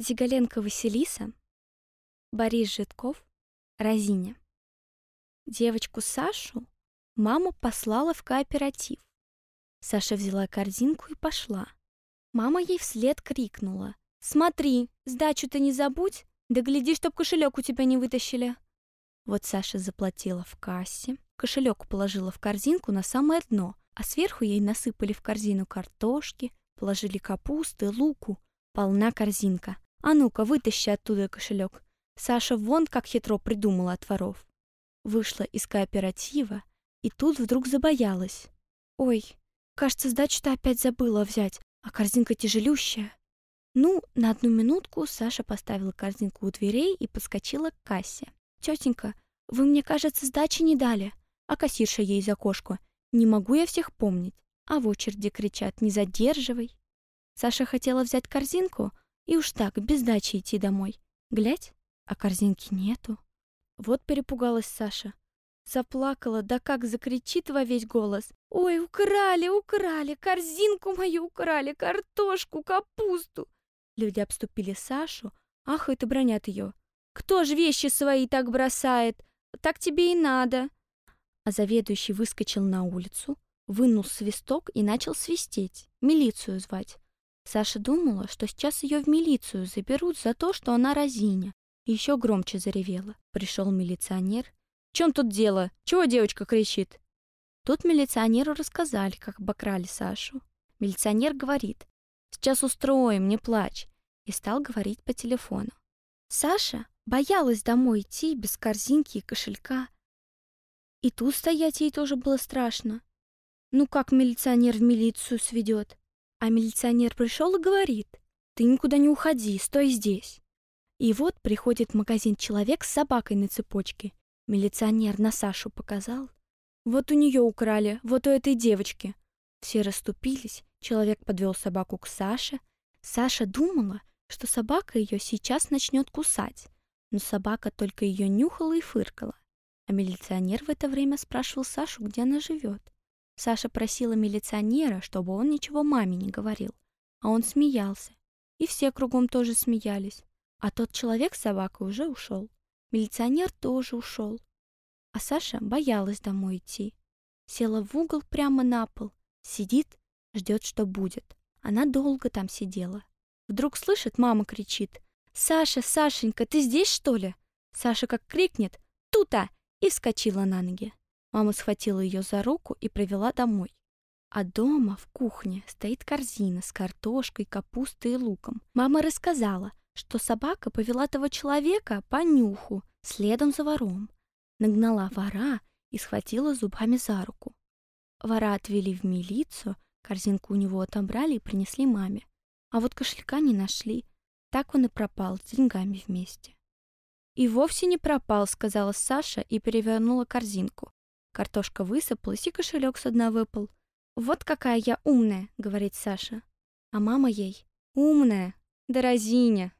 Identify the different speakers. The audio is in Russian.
Speaker 1: Зигаленко Василиса, Борис Житков, Розиня. Девочку Сашу мама послала в кооператив. Саша взяла корзинку и пошла. Мама ей вслед крикнула. «Смотри, сдачу-то не забудь, да гляди, чтоб кошелек у тебя не вытащили». Вот Саша заплатила в кассе, кошелек положила в корзинку на самое дно, а сверху ей насыпали в корзину картошки, положили капусты, луку. Полна корзинка. А ну-ка, вытащи оттуда кошелек. Саша вон как хитро придумала от воров. Вышла из кооператива и тут вдруг забоялась. Ой, кажется, сдачу-то опять забыла взять, а корзинка тяжелющая. Ну, на одну минутку Саша поставила корзинку у дверей и подскочила к кассе. «Тетенька, вы мне, кажется, сдачи не дали». А кассирша ей за кошку. «Не могу я всех помнить». А в очереди кричат «Не задерживай». Саша хотела взять корзинку, и уж так, без дачи идти домой. Глядь, а корзинки нету. Вот перепугалась Саша. Заплакала, да как закричит во весь голос. «Ой, украли, украли, корзинку мою украли, картошку, капусту!» Люди обступили Сашу, ахают и бронят ее. «Кто ж вещи свои так бросает? Так тебе и надо!» А заведующий выскочил на улицу, вынул свисток и начал свистеть, милицию звать. Саша думала, что сейчас ее в милицию заберут за то, что она разиня. Еще громче заревела. Пришел милиционер. «В чем тут дело? Чего девочка кричит?» Тут милиционеру рассказали, как обокрали Сашу. Милиционер говорит, «Сейчас устроим, не плачь», и стал говорить по телефону. Саша боялась домой идти без корзинки и кошелька. И тут стоять ей тоже было страшно. Ну как милиционер в милицию сведет? А милиционер пришел и говорит, ты никуда не уходи, стой здесь. И вот приходит в магазин человек с собакой на цепочке. Милиционер на Сашу показал. Вот у нее украли, вот у этой девочки. Все расступились, человек подвел собаку к Саше. Саша думала, что собака ее сейчас начнет кусать, но собака только ее нюхала и фыркала. А милиционер в это время спрашивал Сашу, где она живет. Саша просила милиционера, чтобы он ничего маме не говорил, а он смеялся. И все кругом тоже смеялись. А тот человек с собакой уже ушел. Милиционер тоже ушел. А Саша боялась домой идти. Села в угол прямо на пол, сидит, ждет, что будет. Она долго там сидела. Вдруг слышит, мама кричит. «Саша, Сашенька, ты здесь, что ли?» Саша как крикнет «Тута!» и вскочила на ноги. Мама схватила ее за руку и провела домой. А дома, в кухне, стоит корзина с картошкой, капустой и луком. Мама рассказала, что собака повела того человека по нюху, следом за вором. Нагнала вора и схватила зубами за руку. Вора отвели в милицию, корзинку у него отобрали и принесли маме. А вот кошелька не нашли. Так он и пропал с деньгами вместе. «И вовсе не пропал», — сказала Саша и перевернула корзинку. Картошка высыпалась, и кошелек с дна выпал. «Вот какая я умная», — говорит Саша. А мама ей «Умная, да разиня».